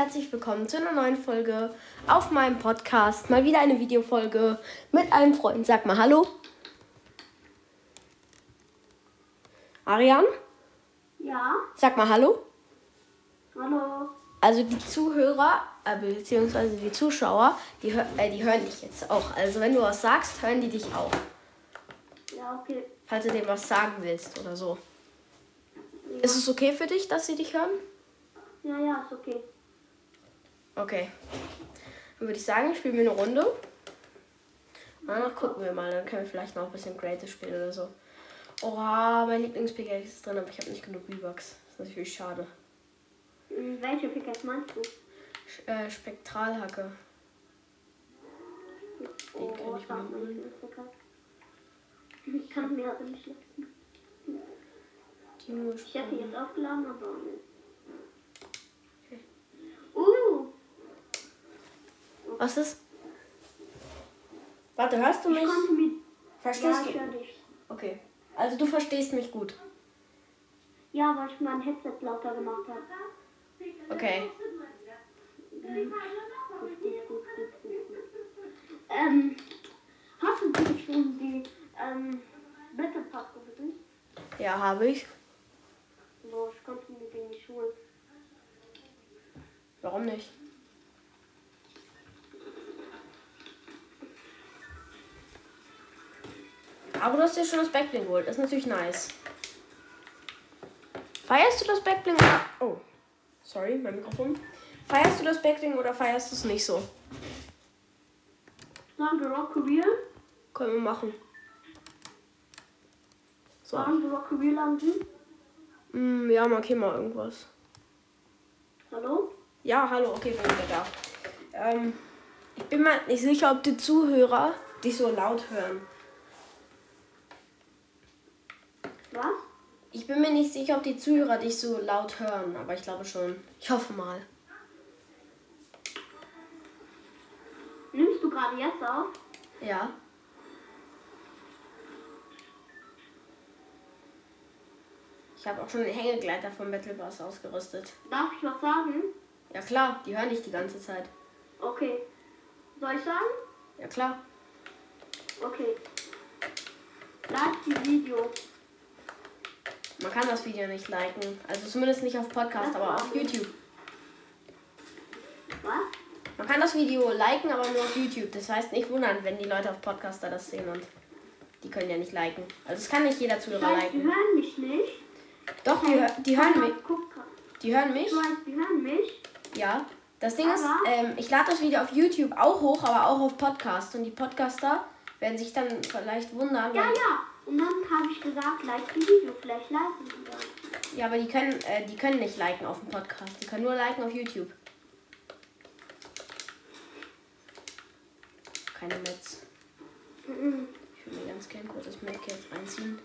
herzlich willkommen zu einer neuen Folge auf meinem Podcast. Mal wieder eine Videofolge mit einem Freund. Sag mal Hallo. Arian, Ja, sag mal Hallo. hallo. Also die Zuhörer, äh, beziehungsweise die Zuschauer, die, äh, die hören dich jetzt auch. Also wenn du was sagst, hören die dich auch. Ja, okay. Falls du dem was sagen willst oder so. Ist es okay für dich, dass sie dich hören? Ja, ja, ist okay. Okay. Dann würde ich sagen, spielen wir eine Runde. Und danach gucken wir mal. Dann können wir vielleicht noch ein bisschen Creative spielen oder so. Oha, mein Lieblings-Pickaxe ist drin, aber ich habe nicht genug V-Bucks. Das ist natürlich schade. Hm, Welche Pickaxe meinst du? Sch- Äh, Spektralhacke. Oh, kann ich mir holen. Ich kann mir aber nicht leisten. Ich hätte jetzt aufgeladen, aber nicht. Okay. Uh, Was ist? Warte, hörst du ich mich? Ja, Verstehst ich du? dich. Okay. Also du verstehst mich gut. Ja, weil ich mein Headset lauter gemacht habe. Okay. Gut, gut, gut. Ähm, hast du schon die, ähm, Battle Pass gewinnen? Ja, habe ich. Boah, ich konnte mir den nicht holen. Warum nicht? Aber du hast dir schon das Backbling geholt. Das ist natürlich nice. Feierst du das Backbling oder... Oh, sorry, mein Mikrofon. Feierst du das Backbling oder feierst du es nicht so? Sollen wir Rock Career? Können wir machen. So. Sollen wir Rock Career landen? Mm, ja, markier mal irgendwas. Hallo? Ja, hallo, okay, bin wieder da. Ähm, ich bin mir nicht sicher, ob die Zuhörer dich so laut hören. Was? Ich bin mir nicht sicher, ob die Zuhörer dich so laut hören, aber ich glaube schon. Ich hoffe mal. Nimmst du gerade jetzt auf? Ja. Ich habe auch schon den Hängegleiter vom Battle Bus ausgerüstet. Darf ich was sagen? Ja klar, die hören dich die ganze Zeit. Okay. Soll ich sagen? Ja klar. Okay. Like die Video. Man kann das Video nicht liken. Also zumindest nicht auf Podcast, aber auf YouTube. Was? Man kann das Video liken, aber nur auf YouTube. Das heißt nicht wundern, wenn die Leute auf Podcaster das sehen und die können ja nicht liken. Also es kann nicht jeder Zuhörer weiß, die liken. hören mich nicht. Doch, die, die hören mich. Die hören mich. die hören mich. Ja. Das Ding ist, Aber- ähm, ich lade das Video auf YouTube auch hoch, aber auch auf Podcast. Und die Podcaster werden sich dann vielleicht wundern. Ja, ja. Und dann habe ich gesagt, like die Video. Vielleicht liken die dann. ja, aber die können, äh, die können nicht liken auf dem Podcast. Die können nur liken auf YouTube. Keine Metz. Mhm. Ich würde mir ganz gern kurz das Mac jetzt reinziehen.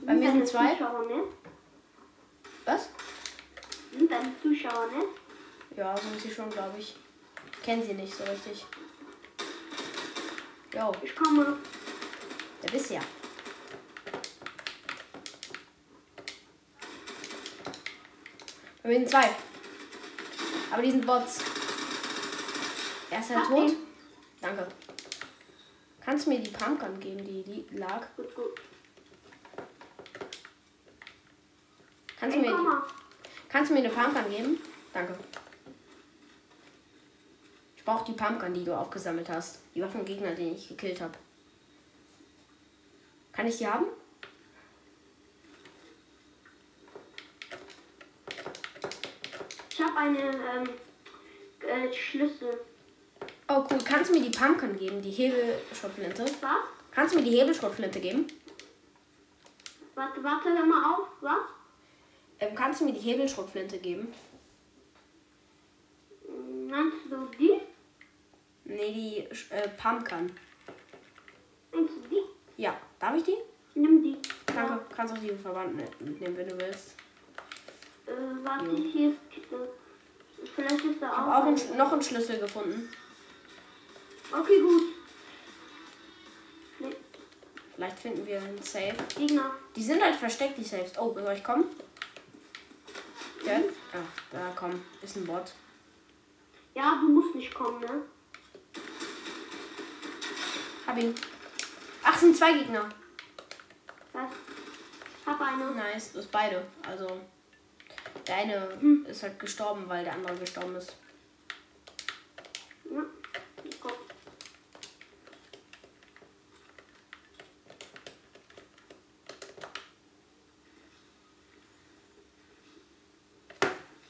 Bei mir sind zwei. Zuschauer nett? Was? Sind deine Zuschauer nett? Ja, sind sie schon, glaube ich. Kennen sie nicht so richtig. Jo, Ich komme. der bist ja. Wir sind zwei. Aber die sind Bots. Er ist ja Hab tot. ihn. Danke. Kannst du mir die Pumpgun geben, die, die lag? Gut, gut. Kannst du mir die. Kannst du mir eine Pumpgun geben? Danke. Brauche die Pumpgun, die du aufgesammelt hast. Die war vom Gegner, den ich gekillt habe. Kann ich die haben? Ich habe eine ähm, äh, Schlüssel. Oh cool. Kannst du mir die Pumpgun geben, die Hebelschrotflinte? Was? Kannst du mir die Hebelschrotflinte geben? Warte, warte, mal auf. Was? Ähm, kannst du mir die Hebelschrotflinte geben? Die? Nee, die äh. Meinst du die? Ja. Darf ich die? Nimm die. Danke. Kannst auch die Verband mitnehmen, wenn du willst. Äh, warte, Jo. hier ist. Äh, vielleicht ist da Ich auch. auch Sch- noch einen Schlüssel gefunden. Okay, gut. Nee, Vielleicht finden wir einen Safe. Gegner. Die sind halt versteckt, die Safes. Oh, soll ich kommen? Ja, ja, da komm, ist ein Bot. Ja, du musst nicht kommen, ne? Hab ihn. Ach, sind zwei Gegner. Was? Hab eine. Nice, das beide. Also, der eine Hm. ist halt gestorben, weil der andere gestorben ist. Ja.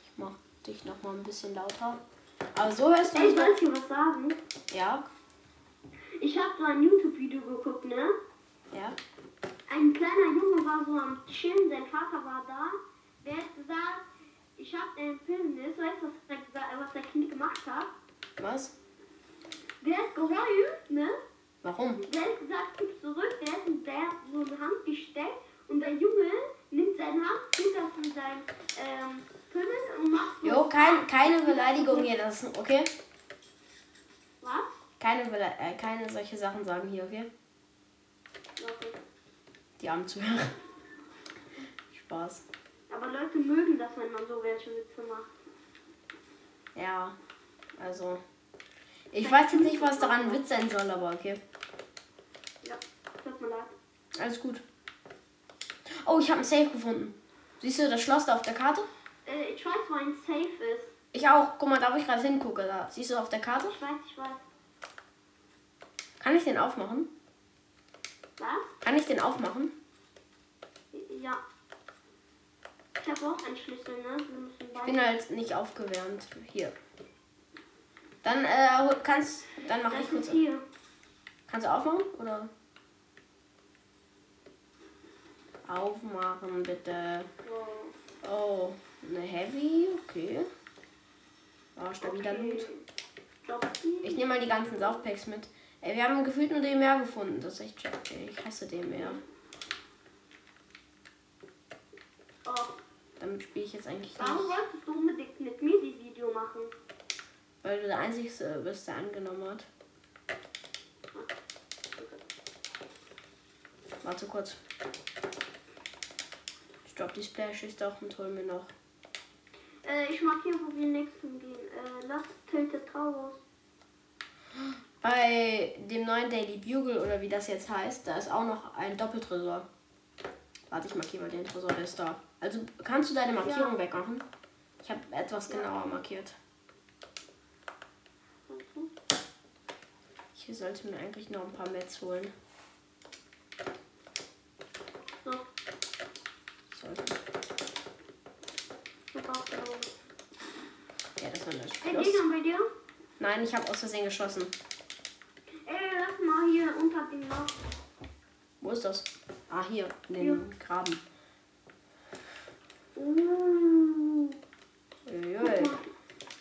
Ich mach dich noch mal ein bisschen lauter. Aber so hörst du ich dir was sagen? Ja, Ich hab so ein YouTube-Video geguckt, ne? ja. Ein kleiner Junge war so am Chillen, sein Vater war da. Der hat gesagt, ich hab den Film ist, weißt du, was der, was der Kind gemacht hat? Was? Der hat geheult, ne? Warum? Der hat gesagt, gib zurück, der hat, der hat so eine Hand gesteckt und der Junge nimmt seine Hand, tut das in sein ähm, Pimmel und macht so. Jo, kein, keine Beleidigung hier lassen, okay? Keine, äh, keine solche Sachen sagen hier, okay? Okay. Die armen Zuhörer. Spaß. Aber Leute mögen das, wenn man so welche Witze macht. Ja, also. Ich weiß jetzt nicht, was daran Witz sein soll, aber okay. Ja, tut mir leid. Alles gut. Oh, ich habe ein Safe gefunden. Siehst du das Schloss da auf der Karte? Äh, ich weiß, wo ein Safe ist. Ich auch. Guck mal, da wo ich gerade hingucke. Da. Siehst du auf der Karte? Ich weiß, ich weiß. Kann ich den aufmachen? Was? Kann ich den aufmachen? Ja. Ich habe auch einen Schlüssel, ne? Ich bin halt nicht aufgewärmt. Hier. Dann äh, kannst. Dann mach das ich kurz. hier. Kannst du aufmachen? Oder? Aufmachen, bitte. So. Oh, eine Heavy, okay. Ah, stabiler Okay. Loot. Ich nehme mal die ganzen Saufpacks mit. Ey, wir haben gefühlt nur DMR gefunden. Das ist echt ey. Ich hasse DMR. Oh. Damit spiele ich jetzt eigentlich Warum nicht. wolltest du unbedingt mit mir die Video machen? Weil du der Einzige bist, der angenommen hat. Warte kurz. Ich droppe die Splashes doch und hol mir noch. Äh, ich markiere, wo wir nächsten gehen. Äh, lass Tilted Towers. Bei dem neuen Daily Bugle oder wie das jetzt heißt, da ist auch noch ein Doppeltresor. Warte, ich markiere mal den Tresor, der ist da. Also kannst du deine Markierung Ja. wegmachen? Ich habe etwas Ja. genauer markiert. Mhm. Ich sollte mir eigentlich noch ein paar Mets holen. So, Sollte. auch genommen. Ja, das war das Ey, Schluss. Digga, bei dir? Nein, ich habe aus Versehen geschossen. Hier unter dem Loch. Wo ist das? Ah, hier, in den Graben. Uh. Uiui.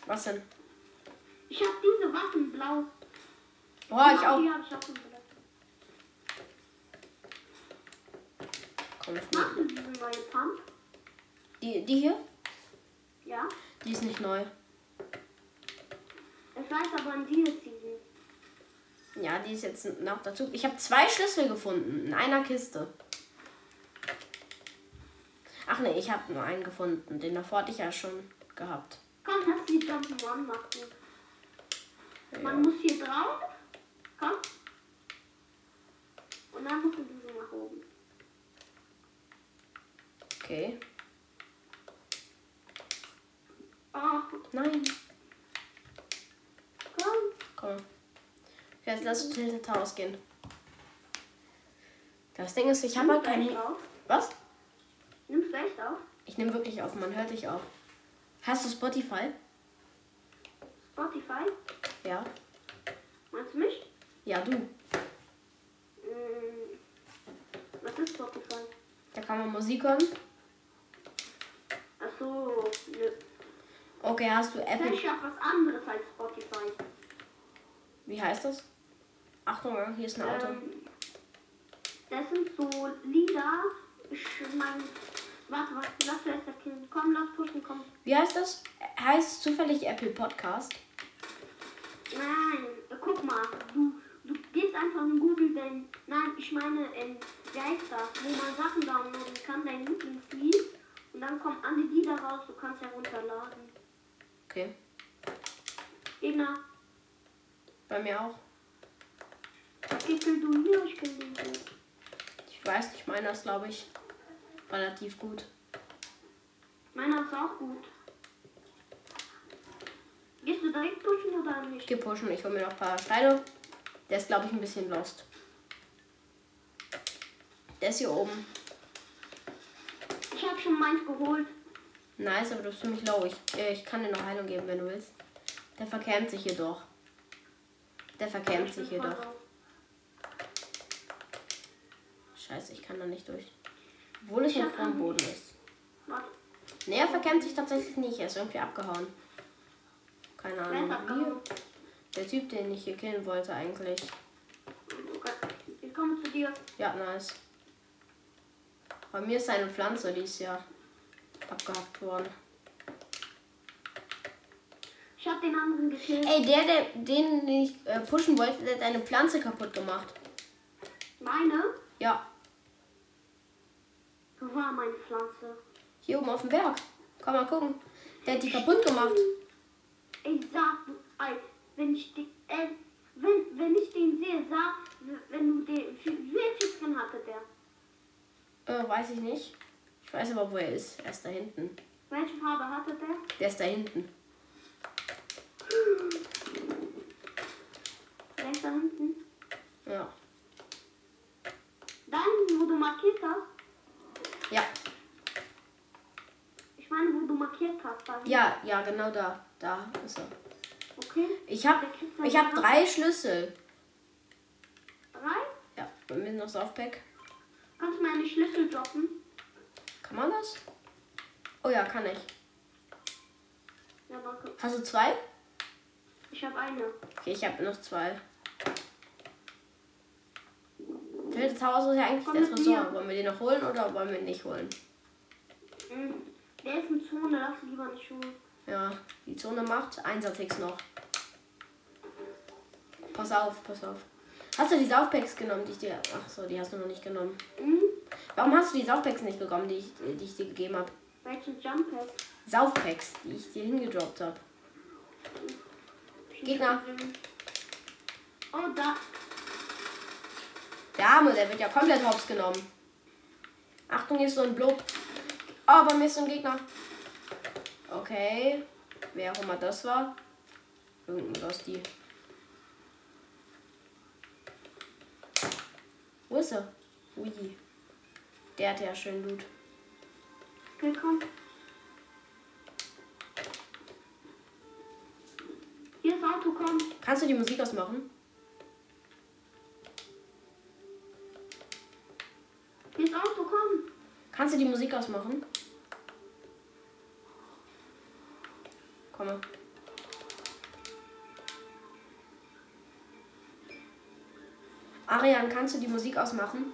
Was denn? Ich hab diese Waffen blau. Oh, ich auch. Die hab ich auch im Blatt. Komm, ich du diese neue Pump? Die, die hier? Ja. Die ist nicht neu. Ich weiß aber in dieser Season. Ja, die ist jetzt noch dazu. Ich habe zwei Schlüssel gefunden in einer Kiste. Ach nee, ich habe nur einen gefunden. Den davor hatte ich ja schon gehabt. Komm, lass die Jump'n'Run machen. Ja. Man muss hier drauf. Komm. Und dann musst du diese nach oben. Okay. Oh, Nein. komm. Komm. Jetzt lass uns Tilted Towers gehen. Das Ding ist, ich habe halt Nimmst du kein. echt auf? Was? Nimmst du echt auf? Ich nehme wirklich auf, man hört dich auch. Hast du Spotify? Spotify? Ja. Meinst du mich? Ja, du. Mm, was ist Spotify? Da kann man Musik hören. Achso, nö. Okay, hast du Apple. Ich hab was anderes als Spotify. Wie heißt das? Achtung, hier ist ein Auto. Ähm, das sind so Lieder. Ich mein. Warte, warte, lass zuerst erkennen. Komm, lass pushen, komm. Wie heißt das? Heißt zufällig Apple Podcast? Nein, guck mal. Du, du gehst einfach in Google, wenn. Nein, ich meine, in. Wie heißt das? Wo man Sachen downloaden kann, dein Lieblingslied. Und dann kommen alle Lieder raus. raus, du kannst herunterladen. Okay. Gegner, Bei mir auch. Kill du hier, ich den. Ich weiß nicht, meiner ist, glaube ich, relativ gut. Meiner ist auch gut. Gehst du direkt pushen oder Ich nicht? gehe pushen, ich hole mir noch ein paar Steine. Der ist, glaube ich, ein bisschen lost. Der ist hier oben. Ich habe schon meins geholt. Nice, aber du bist ziemlich low. Ich, äh, ich kann dir noch Heilung geben, wenn du willst. Der verkämmt sich hier doch. Der verkämmt sich hier voll doch. drauf. Scheiße, ich kann da nicht durch. Obwohl hab am Boden ist. Nee, er verkämmt sich tatsächlich nicht. Er ist irgendwie abgehauen. Keine Ahnung. Wie. Der Typ, den ich hier killen wollte eigentlich. Okay. Ich komme zu dir. Ja, nice. Bei mir ist eine Pflanze, die ist ja abgehackt worden. Ich habe den anderen gekillt. Ey, der, der den ich äh, pushen wollte, der hat eine Pflanze kaputt gemacht. Meine? Ja, war meine Pflanze? hier oben auf dem Berg. Komm mal gucken. Der hat die kaputt gemacht. Ich sag, ey, wenn ich den, äh, wenn, wenn ich den sehe, sag, wenn du den, wie viel Skin hatte der? Äh, weiß ich nicht. Ich weiß aber, wo er ist. Er ist da hinten. Welche Farbe hatte der? Der ist da hinten. Der ist da hinten. Ja. Da hinten, wo du markiert hast. Ja, Ich meine, wo du markiert hast. Da hinten. ja, ja, genau da. Da ist er. Okay. Ich habe ich hab drei Schlüssel. Drei? Ja, bei mir noch Softpack. Kannst du mir eine Schlüssel droppen? Kann man das? Oh ja, kann ich. Ja. Hast du zwei? Ich habe eine. Okay, ich habe noch zwei. Tilted Haus ist ja eigentlich Komm der mit Tresor. mir. Wollen wir den noch holen oder wollen wir ihn nicht holen? Mhm. Der ist in Zone, lass lieber nicht holen. Ja, die Zone macht. Einsatzix noch. Pass auf, pass auf. Hast du die Saufpacks genommen, die ich dir. Ach so, die hast du noch nicht genommen. Mhm. Warum hast du die Saufpacks nicht bekommen, die ich, die ich dir gegeben habe? Welchen Jump? Saufpacks, die ich dir hingedroppt habe. Gegner. Oh, da. Der Arme, der wird ja komplett hops genommen. Achtung, hier ist so ein Blub. Oh, bei mir ist so ein Gegner. Okay. Wer auch immer das war. Irgendein Rosti. Wo ist er? Ui. Der hat ja schön Loot. Komm. Hier ist Auto, komm. Kannst du die Musik ausmachen? Kannst du die Musik ausmachen? Komme. Arian, kannst du die Musik ausmachen?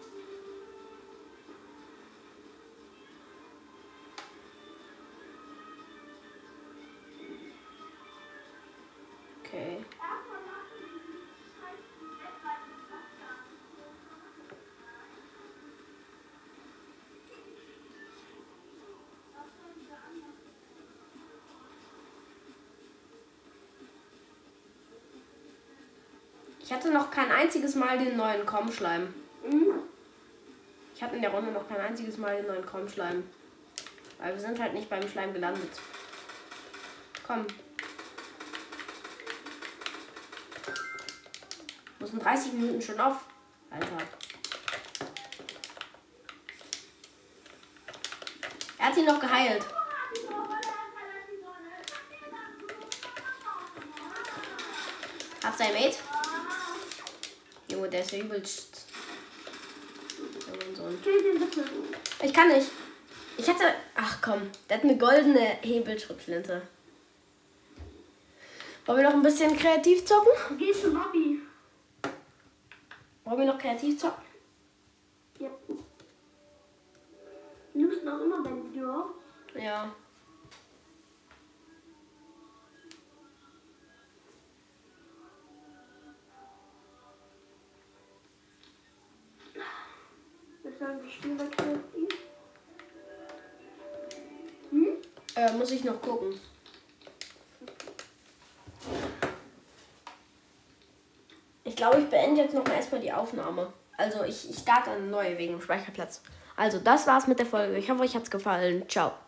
Ich hatte noch kein einziges Mal den neuen Kommschleim. Mhm. Ich hatte in der Runde noch kein einziges Mal den neuen Kommschleim. Weil wir sind halt nicht beim Schleim gelandet. Komm. Muss in 30 Minuten schon auf. Alter. Er hat ihn noch geheilt. Hab sein Mate. Junge, der ist ja übelst. Ich kann nicht. Ich hatte. Ach komm, der hat eine goldene Hebelschrotflinte. Wollen wir noch ein bisschen kreativ zocken? Geh zu Lobby. Wollen wir noch kreativ zocken? Ja. Nimmst du noch immer dein Video auf? Ja. Sagen, wir spielen bei kreativ. Hm? Äh, muss ich noch gucken. Ich glaube, ich beende jetzt noch mal erstmal die Aufnahme. Also ich, ich starte eine neue wegen dem Speicherplatz. Also das war's mit der Folge. Ich hoffe, euch hat's gefallen. Ciao.